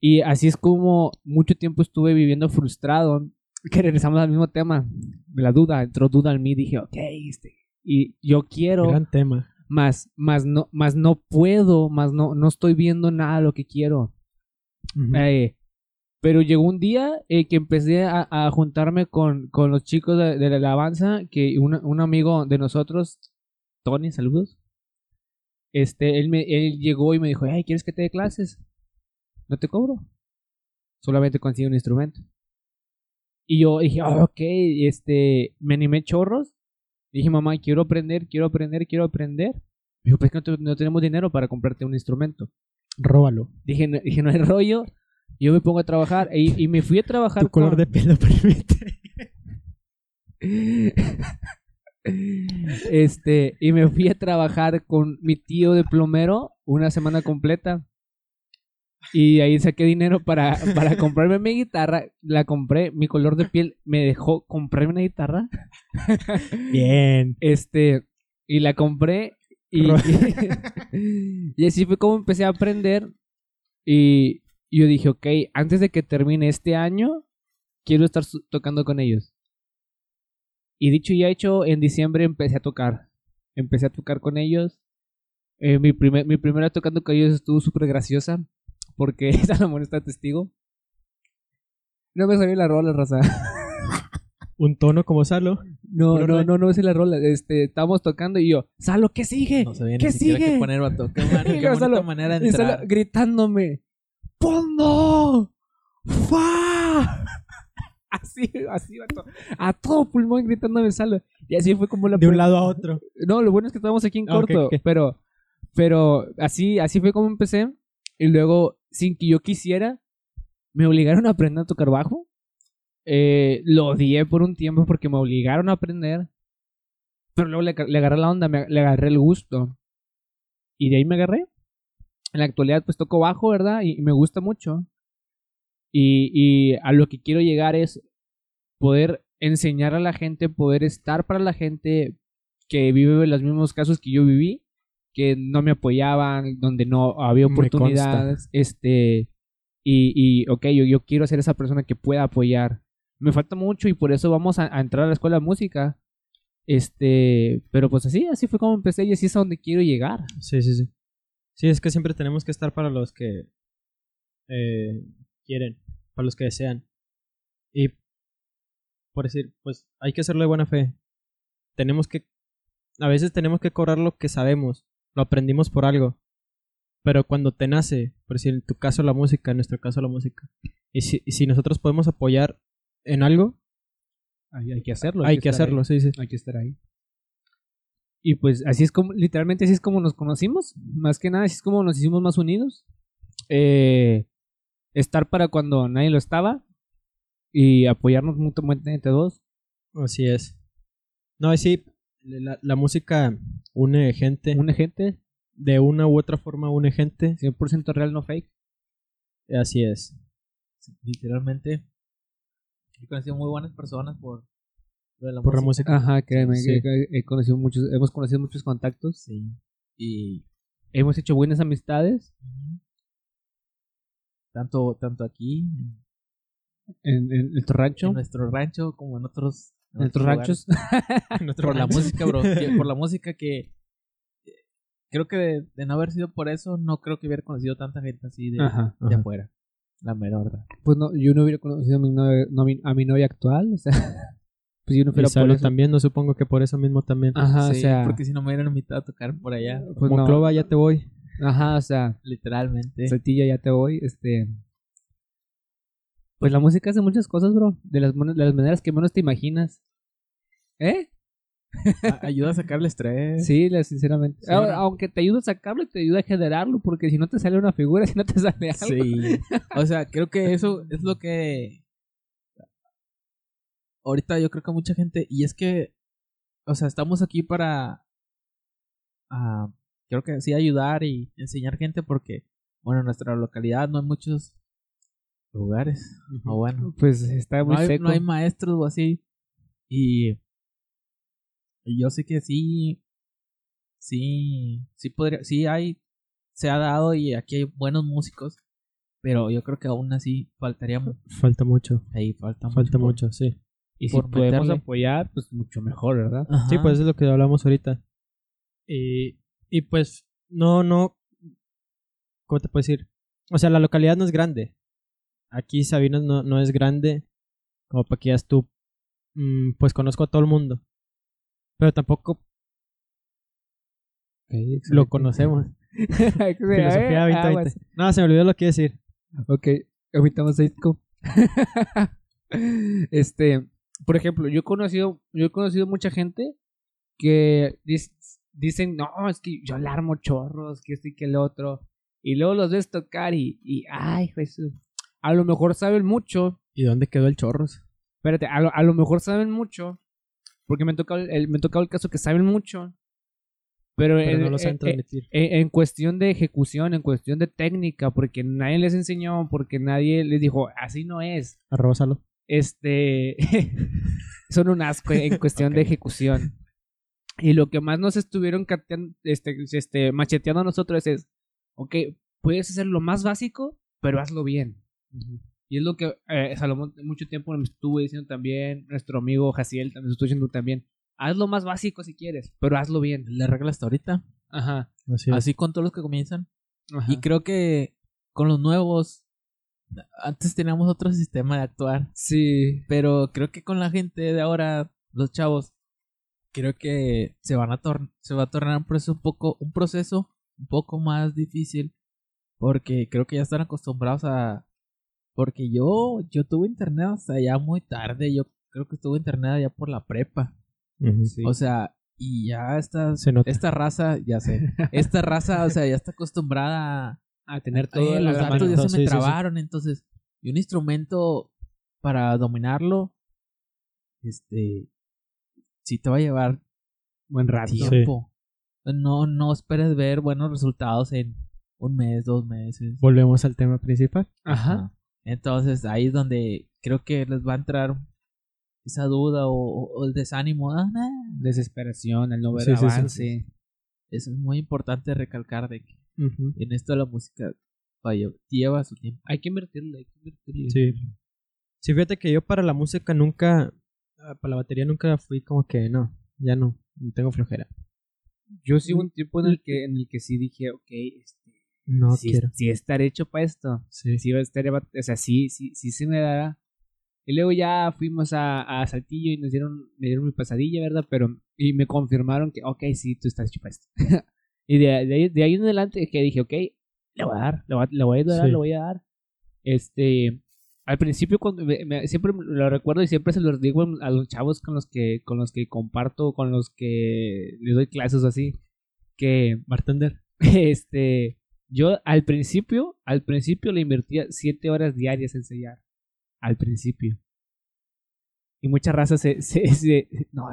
Y así es como mucho tiempo estuve viviendo frustrado. Que regresamos al mismo tema. La duda, entró duda en mí. Dije, ok, este. Y yo quiero, Gran tema. más, más no, más no puedo, más no, no estoy viendo nada de lo que quiero. Ujú. Eh, pero llegó un día eh, que empecé a, a juntarme con, con los chicos de, de la alabanza, que un, un amigo de nosotros, Tony, saludos. Este, él, me, él llegó y me dijo, hey, ¿quieres que te dé clases? No te cobro. Solamente consigo un instrumento. Y yo dije, "Ah, ok, este, me animé chorros. Dije, mamá, quiero aprender, quiero aprender, quiero aprender. Me dijo, pues que no, no tenemos dinero para comprarte un instrumento. Róbalo. Dije, no, dije, no hay rollo. Yo me pongo a trabajar y, y me fui a trabajar. Tu color con- de piel lo permite. Este, y me fui a trabajar con mi tío de plomero una semana completa. Y ahí saqué dinero para, para comprarme mi guitarra. La compré, mi color de piel me dejó comprarme una guitarra. Bien. Este, y la compré. Y, y así fue como empecé a aprender. Y yo dije, ok, antes de que termine este año, quiero estar tocando con ellos. Y dicho y hecho, en diciembre empecé a tocar. Empecé a tocar con ellos. Eh, mi, primer, mi primera tocando con ellos estuvo súper graciosa. Porque Salomón está testigo. No me salió la rola, raza. Un tono como Salo. No, no, no, no me sé la rola. Este, estábamos tocando y yo, Salo, ¿qué sigue? No sabía ¿Qué ni sigue? qué poner, vato. Qué, man- Y qué solo- manera de Y Salo entrar. gritándome, ¡Pondo! ¡Fa! Así, así, vato. A todo pulmón gritándome Salo. Y así fue como la De un lado a otro. No, lo bueno es que estábamos aquí en Ah, corto. ok. Pero, pero así, así fue como empecé. Y luego, sin que yo quisiera, me obligaron a aprender a tocar bajo. Eh, lo odié por un tiempo porque me obligaron a aprender. Pero luego le, le agarré la onda, me- le agarré el gusto. Y de ahí me agarré. En la actualidad, pues toco bajo, ¿verdad? Y, y me gusta mucho. Y, y a lo que quiero llegar es poder enseñar a la gente, poder estar para la gente que vive los mismos casos que yo viví, que no me apoyaban, donde no había oportunidades, este, y, y ok, yo, yo quiero ser esa persona que pueda apoyar. Me falta mucho y por eso vamos a, a entrar a la escuela de música. Este, pero pues así, así fue como empecé y así es a donde quiero llegar. Sí, sí, sí. Sí, es que siempre tenemos que estar para los que eh, quieren, para los que desean. Y, por decir, pues hay que hacerlo de buena fe. Tenemos que, a veces tenemos que cobrar lo que sabemos, lo aprendimos por algo. Pero cuando te nace, por decir, en tu caso la música, en nuestro caso la música, y si, y si nosotros podemos apoyar en algo, Hay, hay que hacerlo. hay que hacerlo, ahí. sí, sí. Hay que estar ahí. Y pues así es como, literalmente así es como nos conocimos. Más que nada, así es como nos hicimos más unidos. Eh, estar para cuando nadie lo estaba. Y apoyarnos mutuamente entre dos. Así es. No, sí, La, la música une gente. Una gente De una u otra forma une gente. 100% real, no fake. Así es. Literalmente. He conocido muy buenas personas por lo de la Por la música. Ajá, créeme, Sí. he conocido muchos, hemos conocido muchos contactos, Sí. Y hemos hecho buenas amistades tanto, tanto aquí, en, en, en nuestro rancho, en nuestro rancho, como en otros, en nuestros ranchos. por la música, bro. por la música que creo que de, de no haber sido por eso, no creo que hubiera conocido tanta gente así de, Ajá. de Ajá. afuera. La mera verdad. Pues no, yo no hubiera conocido a mi novia, no, a mi- a mi novia actual, o sea, pues yo no Y fuera por eso. también, no supongo que por eso mismo también. Ajá, Sí, o sea, porque si no me hubieran invitado a tocar por allá, pues no. Monclova, ya te voy. Ajá, o sea, literalmente. Saltillo, ya te voy, este... Pues la música hace muchas cosas, bro, de las, de las maneras que menos te imaginas. ¿Eh? Ayuda a sacar el estrés. Sí, sinceramente. Sí, aunque te ayuda a sacarlo, te ayuda a generarlo, porque si no te sale una figura, si no te sale algo. Sí. O sea, creo que eso es lo que. Ahorita yo creo que mucha gente. Y es que. O sea, estamos aquí para. ah, creo que sí, ayudar y enseñar gente porque. Bueno, en nuestra localidad no hay muchos lugares. O bueno. Pues está muy No hay, seco. no hay maestros o así. Y. y yo sé que sí. Sí. Sí podría. Sí hay. Se ha dado y aquí hay buenos músicos. Pero yo creo que aún así faltaría. mu- Falta mucho. Ahí falta, Falta por- mucho, sí. Y si podemos meterle. apoyar, pues mucho mejor, ¿verdad? Ajá. Sí, pues es lo que hablamos ahorita. Y, y pues, no, no. ¿Cómo te puedo decir? O sea, la localidad no es grande. Aquí Sabinas no, no es grande. Como para que ya tú. mm, pues conozco a todo el mundo. Pero tampoco lo conocemos. Filosofía 2020. No, se me olvidó lo que iba a decir. Ok, ahorita vamos a este, por ejemplo, yo he conocido, yo he conocido mucha gente que dicen, no, es que yo alarmo chorros, que esto y que el otro. Y luego los ves tocar y, y ay, Jesús. A lo mejor saben mucho, ¿Y dónde quedó el chorros? espérate, a lo, a lo mejor saben mucho, porque me ha tocado el, me tocado el caso que saben mucho, pero, Pero en, no lo saben en- transmitir. en- en cuestión de ejecución, en cuestión de técnica, porque nadie les enseñó, porque nadie les dijo, así no es. Arroba Salo. Este, son un asco en cuestión de ejecución. Y lo que más nos estuvieron este, este, macheteando a nosotros es, ok, puedes hacer lo más básico, pero hazlo bien. Y es lo que eh, Salomón mucho tiempo me estuvo diciendo también, nuestro amigo Jaciel también estuvo diciendo también, haz lo más básico si quieres, pero hazlo bien. La regla hasta ahorita. Ajá. Así. Así con todos los que comienzan. ajá. Y creo que con los nuevos. Antes teníamos otro sistema de actuar. Sí. Pero creo que con la gente de ahora, los chavos, creo que se van a se va a tornar un proceso un poco, un proceso un poco más difícil. Porque creo que ya están acostumbrados a. Porque yo, yo tuve internet hasta ya muy tarde. Yo creo que tuve internet ya por la prepa. Sí. O sea, y ya esta, Se esta raza, ya sé. Esta raza, o sea, ya está acostumbrada a tener Eh, todo los la datos mano. ya se Sí, me sí, sí. trabaron, entonces, y un instrumento para dominarlo, este, sí te va a llevar Buen rato. tiempo. No, no esperes ver buenos resultados en un mes, dos meses. Volvemos al tema principal. Ajá. Entonces, ahí es donde creo que les va a entrar esa duda o, el desánimo. Ah, nah. Desesperación, el no ver Sí, sí, sí, avance. Eso es muy importante recalcar de que En esto la música vaya, lleva su tiempo. Hay que invertirle, hay que invertirle. Sí. Sí, fíjate que yo para la música nunca, ah, para la batería nunca fui como que no, ya no, tengo flojera. Yo sí hubo un tiempo en el que, en el que sí dije, ok, este, No sí, quiero. sí estar hecho para esto. Sí. Sí estar, o sea, sí, sí, sí se me dará. Y luego ya fuimos a, a Saltillo y nos dieron, me dieron mi pasadilla, ¿verdad? Pero, y me confirmaron que, ok, sí, tú estás hecho para esto. y de, de, ahí, de ahí en adelante que dije, ok, le voy a dar, le voy a, le voy a dar, Sí. le voy a dar. Este, al principio cuando me- me- siempre lo recuerdo y siempre se los digo a los chavos con los que, con los que comparto, con los que les doy clases así, que Bartender. este, yo al principio, al principio le invertía siete horas diarias en sellar. Al principio. Y mucha raza se, se, se- no,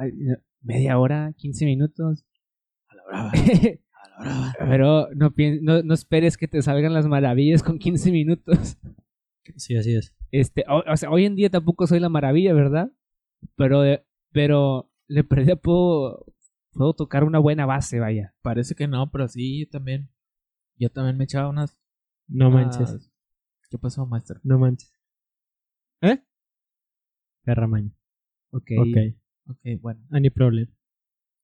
media hora, 15 minutos. A la brava. Brava. Pero no, no, no esperes que te salgan las maravillas con 15 minutos. Sí, así es. Este, o, o sea, hoy en día tampoco soy la maravilla, ¿verdad? Pero, eh, pero le perdí puedo, puedo tocar una buena base, vaya. Parece que no, pero sí, yo también. Yo también me echaba unas. No unas- manches. ¿Qué pasó, maestro? No manches. ¿Eh? Perra maña. Ok. Ok. Ok, bueno. Any problem.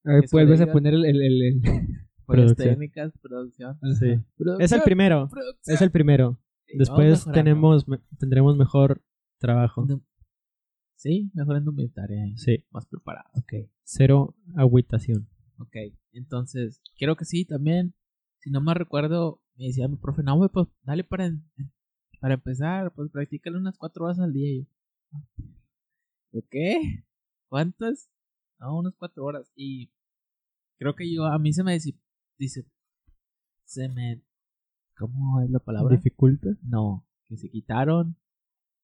A ver, vuelves a poner el... el, el- el- Técnicas, producción. Sí. Es el primero. producción. Es el primero. Después tenemos, me- tendremos mejor trabajo. Sí, mejor indumentaria. ahí, Sí. Más preparado. Ok. Cero agüitación. Ok, entonces, creo que sí, también. Si no me recuerdo, me decía mi profe, no, güey, pues dale para, en- para empezar, pues practícale unas cuatro horas al día. Y yo, ¿ok? ¿Cuántas? No, unas cuatro horas. Y creo que yo, a mí se me dice, se me, ¿cómo es la palabra? ¿Dificulta? No, que se quitaron,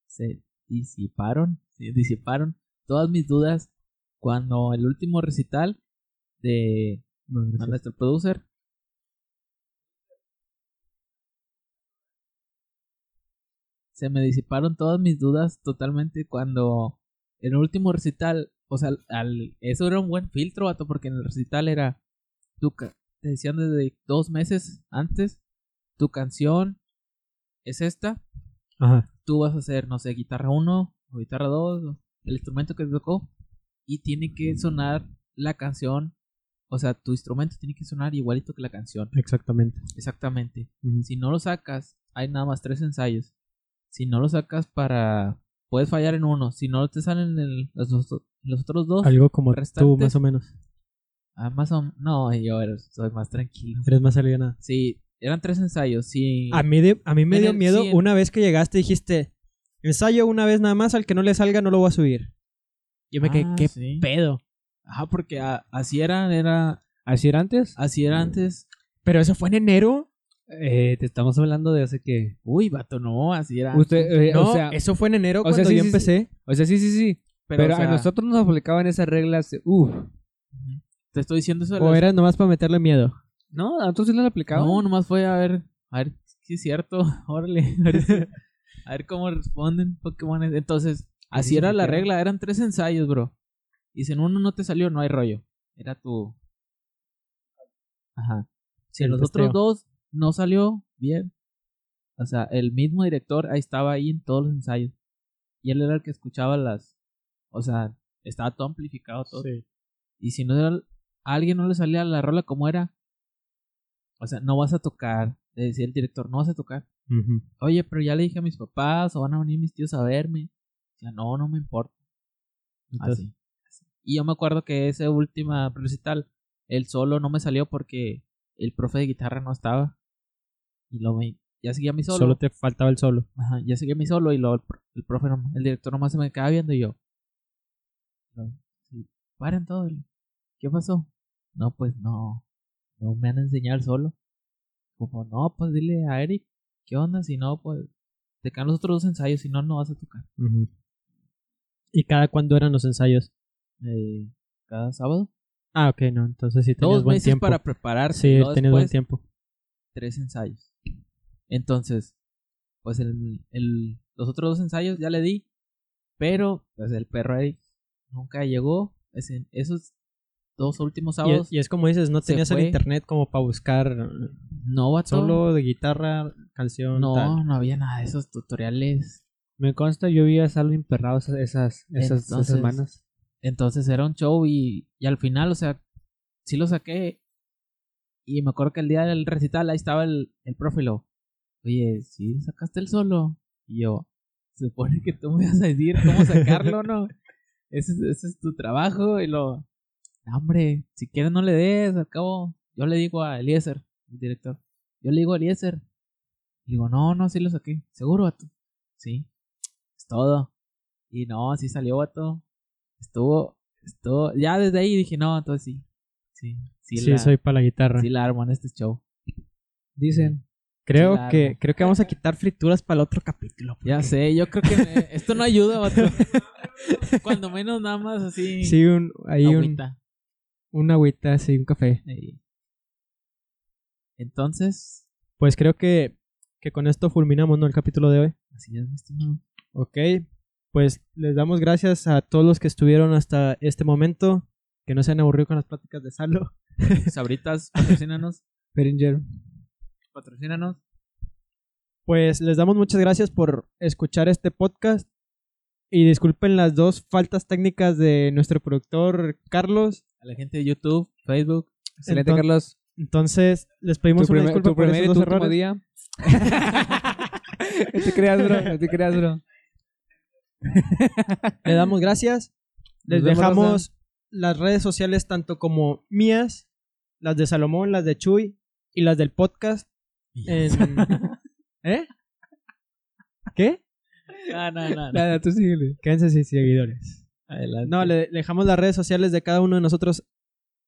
se disiparon, se disiparon todas mis dudas cuando el último recital de a nuestro producer se me disiparon todas mis dudas totalmente cuando en el último recital, o sea, al, eso era un buen filtro, vato, porque en el recital era tu ca- te decían desde dos meses antes, tu canción es esta, Ajá. tú vas a hacer, no sé, guitarra 1 o guitarra 2, el instrumento que te tocó, y tiene que sonar la canción, o sea, tu instrumento tiene que sonar igualito que la canción, Exactamente. exactamente. Si no lo sacas, hay nada más tres ensayos. Si no lo sacas para... Puedes fallar en uno. Si no te salen el- los, los- otros dos... Algo como tú, más o menos. Ah, más o No, yo soy más tranquilo. Eres más aliviana. Sí, eran tres ensayos. Sí. A mí, de- a mí me En dio el miedo una vez que llegaste y dijiste, ensayo una vez nada más, al que no le salga no lo voy a subir. Yo me quedé, Ah, ¿qué sí. pedo? Ajá, porque a- así era, era... ¿Así era antes? Así era antes. Pero eso fue en enero. Eh, te estamos hablando de hace que... Uy, vato, no, así era. Usted, antes. eh, No, o sea, eso fue en enero o sea, cuando sí, yo sí, sí. empecé. o sea, sí, sí, sí. Pero, o sea, a nosotros nos aplicaban esas reglas. Uff. Te estoy diciendo eso. de ¿O las- era nomás para meterle miedo? No, a nosotros sí nos aplicaban. No, nomás fue a ver, a ver si es cierto, órale, a ver, si- a ver cómo responden Pokémon. Entonces, así sí era la regla, eran tres ensayos, bro. Y si en uno no te salió, no hay rollo. Era tu... Ajá. Si en los otros dos no salió, bien. O sea, el mismo director ahí estaba ahí en todos los ensayos. Y él era el que escuchaba las... O sea, estaba todo amplificado todo. Y si no era, a alguien no le salía la rola como era, o sea, no vas a tocar. Le decía el director, no vas a tocar. Oye, pero ya le dije a mis papás, o van a venir mis tíos a verme. O sea, no, no me importa. Entonces, Así, así. Y yo me acuerdo que ese última recital, el solo no me salió porque el profe de guitarra no estaba. Y lo me, ya seguía mi solo. solo te faltaba el solo. Ajá, ya seguía mi solo y luego el, pro- el profe, no- el director nomás se me quedaba viendo y yo. no, sí, Paren todo. ¿Qué pasó? No, pues no. No me han enseñado el solo. Como, no, pues dile a Eric. ¿Qué onda? Si no, pues te quedan los otros dos ensayos. Si no, no vas a tocar. ¿Y cada cuándo eran los ensayos? Eh, cada sábado. Ah, ok, no. Entonces sí tenías Dos buen meses tiempo. para prepararse. Sí, luego tenías buen tiempo. tres ensayos. Entonces, pues el, el, los otros dos ensayos ya le di, pero pues el perro Eric nunca llegó. Ese- esos dos últimos Y sábados es, y es como dices, no tenías el internet como para buscar no vato. solo de guitarra, canción, no, tal. no había nada de esos tutoriales. Me consta, yo vi a Salvo emperrado esas, esas, Entonces- semanas. Entonces era un show y, y al final, o sea, sí lo saqué. Y me acuerdo que el día del recital ahí estaba el, el profe lo, Oye, sí, sacaste el solo. Y yo, se supone que tú me vas a decir cómo sacarlo, ¿no? Ese, es- ese es tu trabajo. Y lo, "No, hombre, si quieres no le des, al cabo. Yo le digo a Eliezer, el director. Yo le digo a Eliezer. Y digo, no, no, sí lo saqué. ¿Seguro, vato? Sí. Es todo. Y no, sí salió, vato. Estuvo, estuvo, ya desde ahí dije, no, entonces sí. Sí, sí, Sí, la, soy para la guitarra. sí la armo en este show. Dicen. creo claro. que creo que vamos a quitar frituras para el otro capítulo. Ya sé, yo creo que me- esto no ayuda, vato. Cuando menos nada más así. Sí, un, hay un. Una agüita, sí, un café. Entonces, Pues creo que, que con esto fulminamos, ¿no? El capítulo de hoy. así es, mi estimado. Ok. Pues les damos gracias a todos los que estuvieron hasta este momento. Que no se han aburrido con las pláticas de Salo. Sabritas, patrocínanos. Beringer. Patrocínanos. Pues les damos muchas gracias por escuchar este podcast. Y disculpen las dos faltas técnicas de nuestro productor Carlos. A la gente de YouTube, Facebook. Excelente, Enton- Carlos. Entonces, les pedimos Tu, una disculpa tu por primer y esos tu dos errores. día. no te creas, bro. No te creas, bro. Le damos gracias. Les Nos dejamos las redes sociales tanto como mías, las de Salomón, las de Chuy y las del podcast. En... ¿Eh? ¿Qué? No, no. Nada, tú síguele. Quédense sin seguidores. Adelante. No, le dejamos las redes sociales de cada uno de nosotros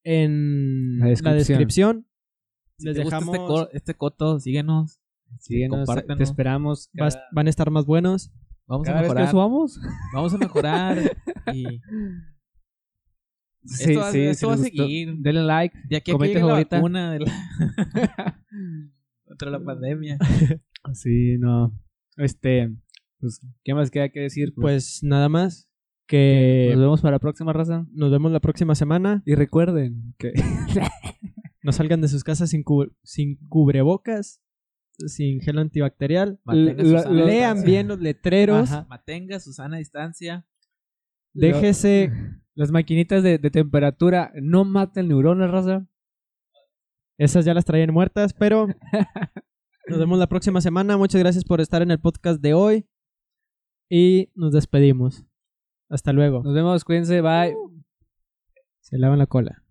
en La la descripción. Si Les te gusta dejamos. este, co- este coto, síguenos. Síguenos, compártenos. te esperamos. vas- van a estar más buenos. Vamos a cada vez que mejorar. subamos. Vamos a mejorar. y Sí, Esto va- sí, esto si va a les gustó, seguir. Denle like. de aquí a que Comenta llegue la favorita. vacuna de la... contra la pandemia. Sí, no. Este, pues, ¿qué más queda que decir? Pues nada más. Que nos vemos para la próxima raza. nos vemos la próxima semana. Y recuerden que No salgan de sus casas sin, cu- sin cubrebocas, sin gel antibacterial. Mantenga su Lean distancia. bien los letreros. Ajá. Mantenga su sana distancia. Déjese. las maquinitas de, de temperatura no matan neuronas, raza. Esas ya las traían muertas, pero nos vemos la próxima semana. Muchas gracias por estar en el podcast de hoy. Y nos despedimos. Hasta luego. Nos vemos, cuídense, bye. Se lavan la cola.